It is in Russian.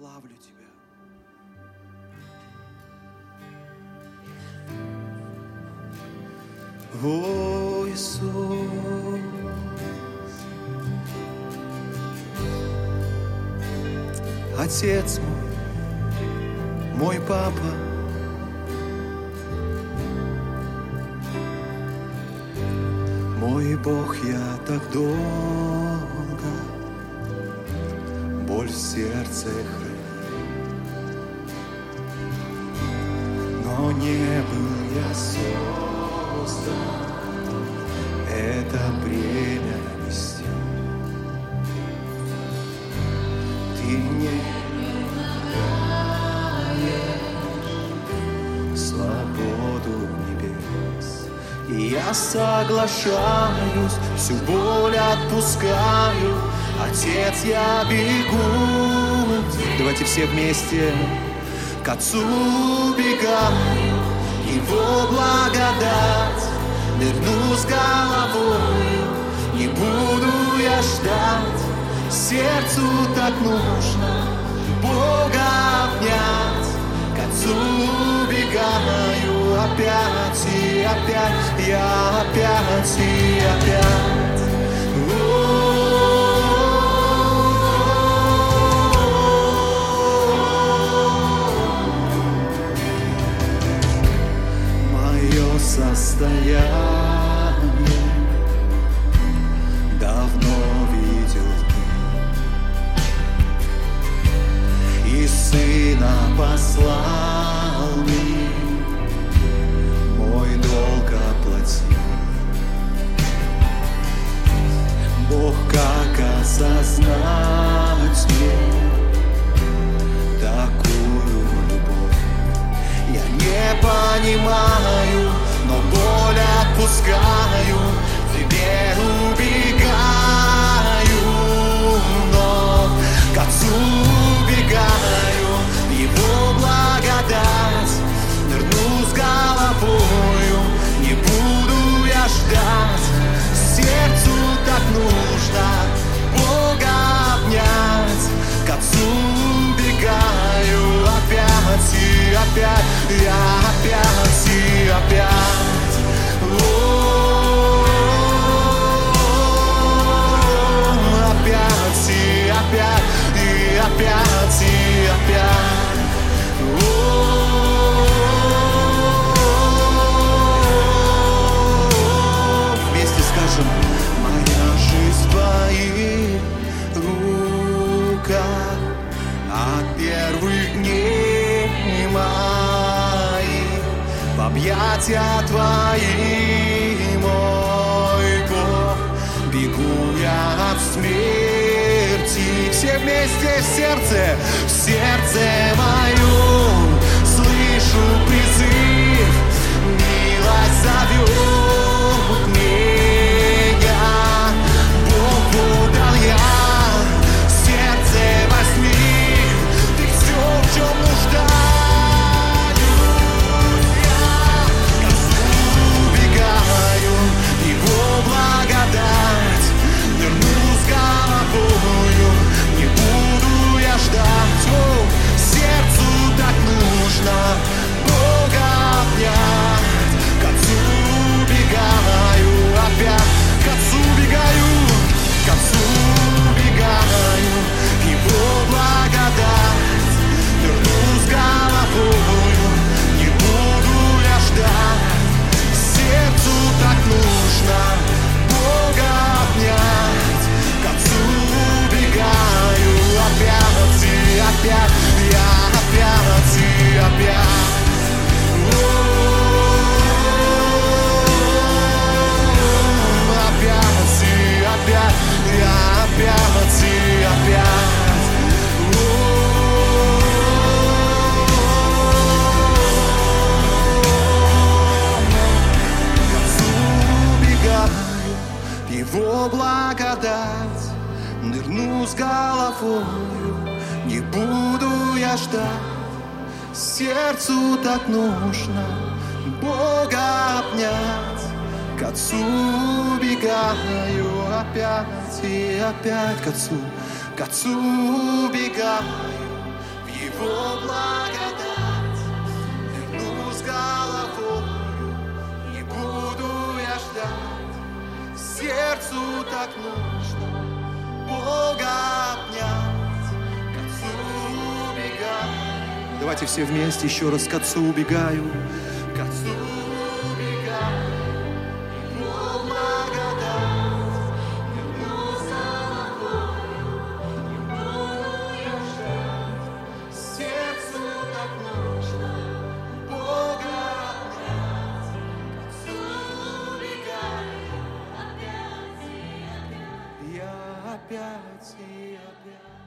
славлю Тебя. О, Иисус, Отец мой, мой папа, мой Бог, я так долго боль в сердце хранил, но не был я создан это бремя. Ты мне даешь свободу небес. И я соглашаюсь, всю боль отпускаю. Отец, я бегу. Давайте все вместе к Отцу бегаю. Его благодать нырну с головой. Не буду я ждать, сердцу так нужно Бога обнять. К Отцу бегаю опять и опять, я опять и опять. Состояние опять, я опять и опять. В объятия твои, мой Бог, бегу я от смерти. Все вместе в сердце, в сердце головою, не буду я ждать. Сердцу так нужно Бога обнять, к Отцу убегаю опять и опять к Отцу, к Отцу убегаю, Его благодать. Вернусь головою, не буду я ждать. Сердцу так нужно Бога обнять, к Отцу убегаю. Давайте все вместе еще раз к Отцу убегаю, к Отцу убегаю. опять и опять.